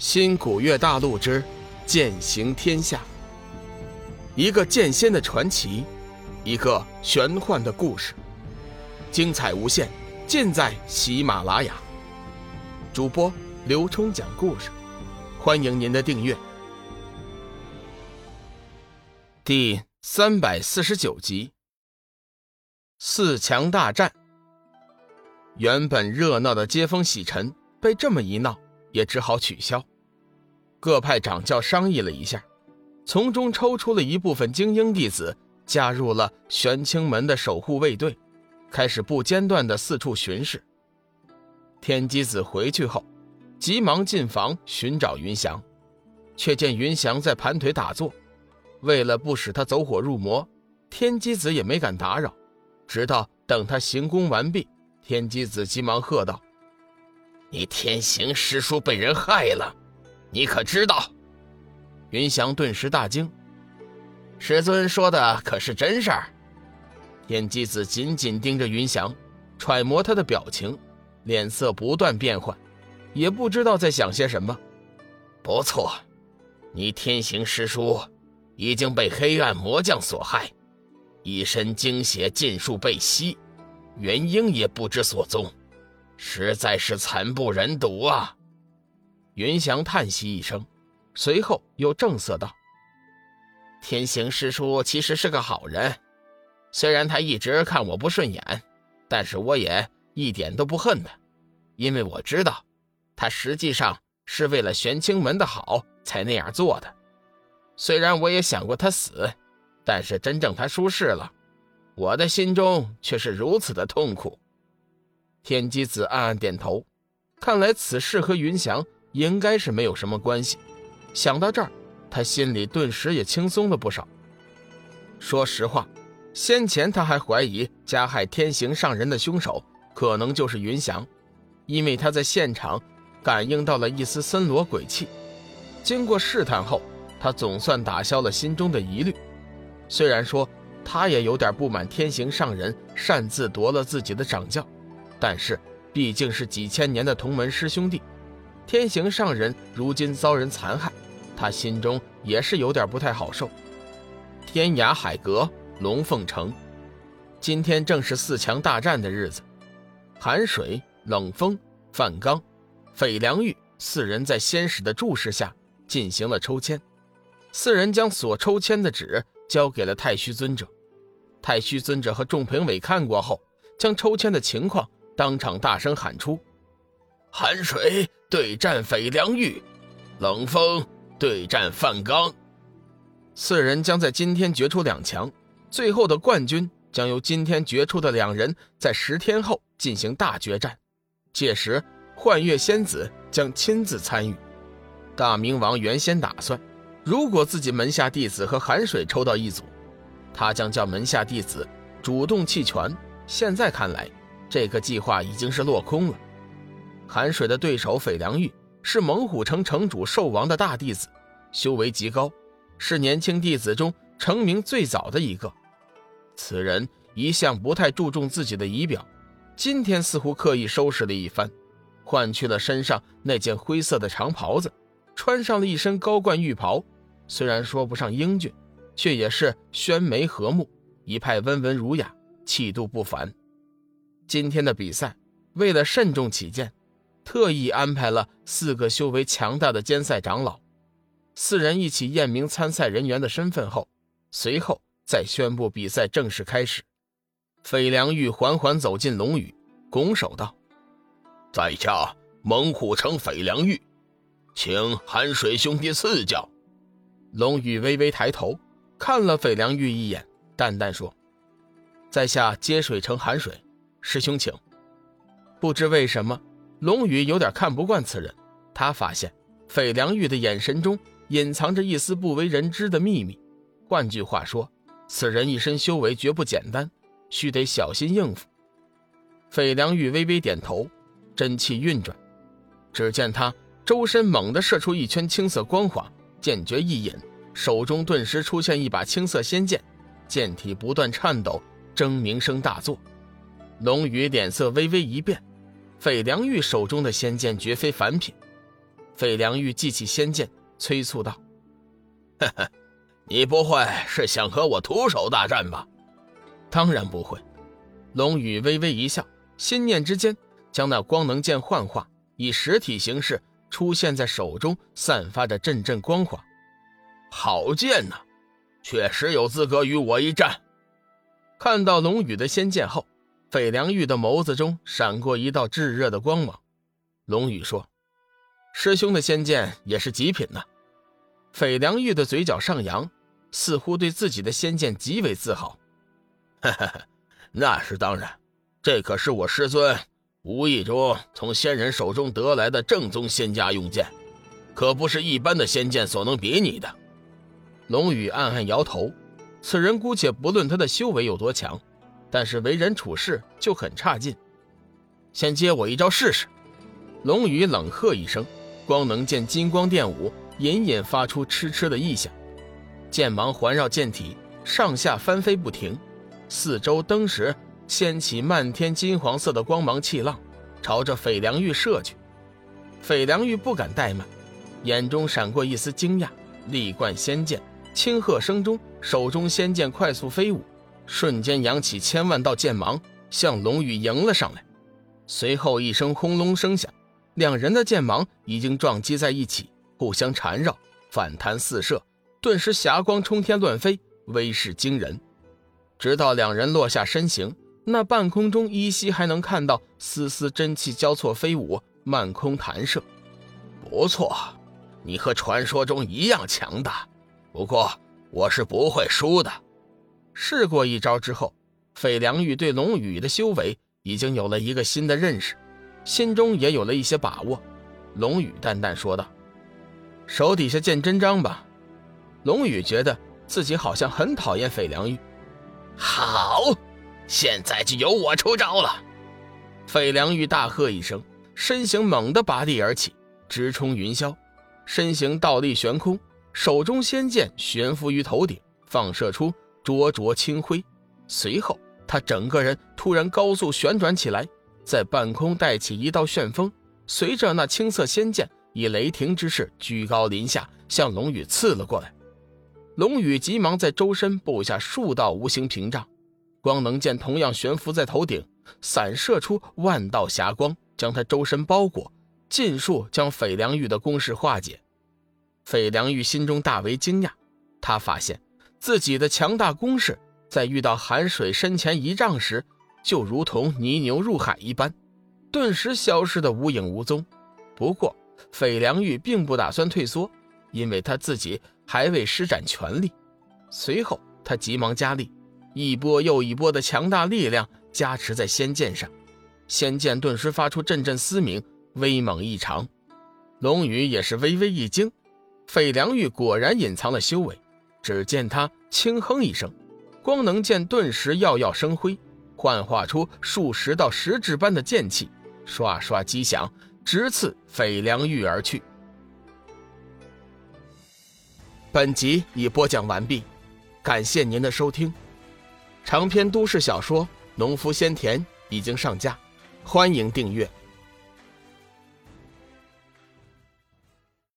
新古月大陆之剑行天下，一个剑仙的传奇，一个玄幻的故事，精彩无限，尽在喜马拉雅。主播刘冲讲故事，欢迎您的订阅。第三百四十九集，四强大战。原本热闹的接风洗尘，被这么一闹，也只好取消。各派掌教商议了一下，从中抽出了一部分精英弟子，加入了玄清门的守护卫队，开始不间断的四处巡视。天机子回去后，急忙进房寻找云翔，却见云翔在盘腿打坐。为了不使他走火入魔，天机子也没敢打扰，直到等他行宫完毕，天机子急忙喝道：“你天行师叔被人害了！”你可知道？云翔顿时大惊。师尊说的可是真事儿？天机子紧紧盯着云翔，揣摩他的表情，脸色不断变换，也不知道在想些什么。不错，你天行师叔已经被黑暗魔将所害，一身精血尽数被吸，元婴也不知所踪，实在是惨不忍睹啊！云翔叹息一声，随后又正色道：“天行师叔其实是个好人，虽然他一直看我不顺眼，但是我也一点都不恨他，因为我知道，他实际上是为了玄清门的好才那样做的。虽然我也想过他死，但是真正他出事了，我的心中却是如此的痛苦。”天机子暗暗点头，看来此事和云翔。应该是没有什么关系。想到这儿，他心里顿时也轻松了不少。说实话，先前他还怀疑加害天行上人的凶手可能就是云翔，因为他在现场感应到了一丝森罗鬼气。经过试探后，他总算打消了心中的疑虑。虽然说他也有点不满天行上人擅自夺了自己的掌教，但是毕竟是几千年的同门师兄弟。天行上人如今遭人残害，他心中也是有点不太好受。天涯海阁龙凤城，今天正是四强大战的日子。寒水、冷风、范刚、斐良玉四人在仙使的注视下进行了抽签。四人将所抽签的纸交给了太虚尊者。太虚尊者和众评委看过后，将抽签的情况当场大声喊出。寒水对战斐良玉，冷风对战范刚，四人将在今天决出两强，最后的冠军将由今天决出的两人在十天后进行大决战，届时幻月仙子将亲自参与。大明王原先打算，如果自己门下弟子和寒水抽到一组，他将叫门下弟子主动弃权。现在看来，这个计划已经是落空了。韩水的对手斐良玉是猛虎城城主兽王的大弟子，修为极高，是年轻弟子中成名最早的一个。此人一向不太注重自己的仪表，今天似乎刻意收拾了一番，换去了身上那件灰色的长袍子，穿上了一身高冠玉袍。虽然说不上英俊，却也是宣眉和目，一派温文儒雅，气度不凡。今天的比赛，为了慎重起见。特意安排了四个修为强大的监赛长老，四人一起验明参赛人员的身份后，随后再宣布比赛正式开始。费良玉缓缓走进龙宇，拱手道：“在下猛虎城费良玉，请寒水兄弟赐教。”龙宇微微抬头看了费良玉一眼，淡淡说：“在下接水城寒水，师兄请。”不知为什么。龙宇有点看不惯此人，他发现费良玉的眼神中隐藏着一丝不为人知的秘密。换句话说，此人一身修为绝不简单，须得小心应付。费良玉微微点头，真气运转，只见他周身猛地射出一圈青色光华，剑诀一引，手中顿时出现一把青色仙剑，剑体不断颤抖，争鸣声大作。龙宇脸色微微一变。费良玉手中的仙剑绝非凡品，费良玉记起仙剑，催促道：“呵呵，你不会是想和我徒手大战吧？”“当然不会。”龙宇微微一笑，心念之间将那光能剑幻化，以实体形式出现在手中，散发着阵阵光华。好剑呐，确实有资格与我一战。看到龙宇的仙剑后，费良玉的眸子中闪过一道炙热的光芒。龙宇说：“师兄的仙剑也是极品呢。”费良玉的嘴角上扬，似乎对自己的仙剑极为自豪。“哈哈，那是当然，这可是我师尊无意中从仙人手中得来的正宗仙家用剑，可不是一般的仙剑所能比拟的。”龙宇暗暗摇头。此人姑且不论他的修为有多强，但是为人处事就很差劲。先接我一招试试！龙宇冷喝一声，光能剑金光电舞，隐隐发出嗤嗤的异响。剑芒环绕剑体，上下翻飞不停，四周登时掀起漫天金黄色的光芒气浪，朝着斐良玉射去。斐良玉不敢怠慢，眼中闪过一丝惊讶，力贯仙剑。轻喝声中，手中仙剑快速飞舞，瞬间扬起千万道剑芒，向龙宇迎了上来。随后一声轰隆声响，两人的剑芒已经撞击在一起，互相缠绕，反弹四射，顿时霞光冲天乱飞，威势惊人。直到两人落下身形，那半空中依稀还能看到丝丝真气交错飞舞，漫空弹射。不错，你和传说中一样强大。不过我是不会输的。试过一招之后，费良玉对龙宇的修为已经有了一个新的认识，心中也有了一些把握。龙宇淡淡说道：“手底下见真章吧。”龙宇觉得自己好像很讨厌费良玉。好，现在就由我出招了。费良玉大喝一声，身形猛地拔地而起，直冲云霄，身形倒立悬空。手中仙剑悬浮于头顶，放射出灼灼青辉。随后，他整个人突然高速旋转起来，在半空带起一道旋风。随着那青色仙剑以雷霆之势居高临下向龙宇刺了过来。龙宇急忙在周身布下数道无形屏障，光能剑同样悬浮在头顶，散射出万道霞光，将他周身包裹，尽数将斐良玉的攻势化解。斐良玉心中大为惊讶，他发现自己的强大攻势在遇到寒水身前一丈时，就如同泥牛入海一般，顿时消失的无影无踪。不过，费良玉并不打算退缩，因为他自己还未施展全力。随后，他急忙加力，一波又一波的强大力量加持在仙剑上，仙剑顿时发出阵阵嘶鸣，威猛异常。龙宇也是微微一惊。费良玉果然隐藏了修为，只见他轻哼一声，光能剑顿时耀耀生辉，幻化出数十道实质般的剑气，刷刷击响，直刺费良玉而去。本集已播讲完毕，感谢您的收听。长篇都市小说《农夫先田》已经上架，欢迎订阅。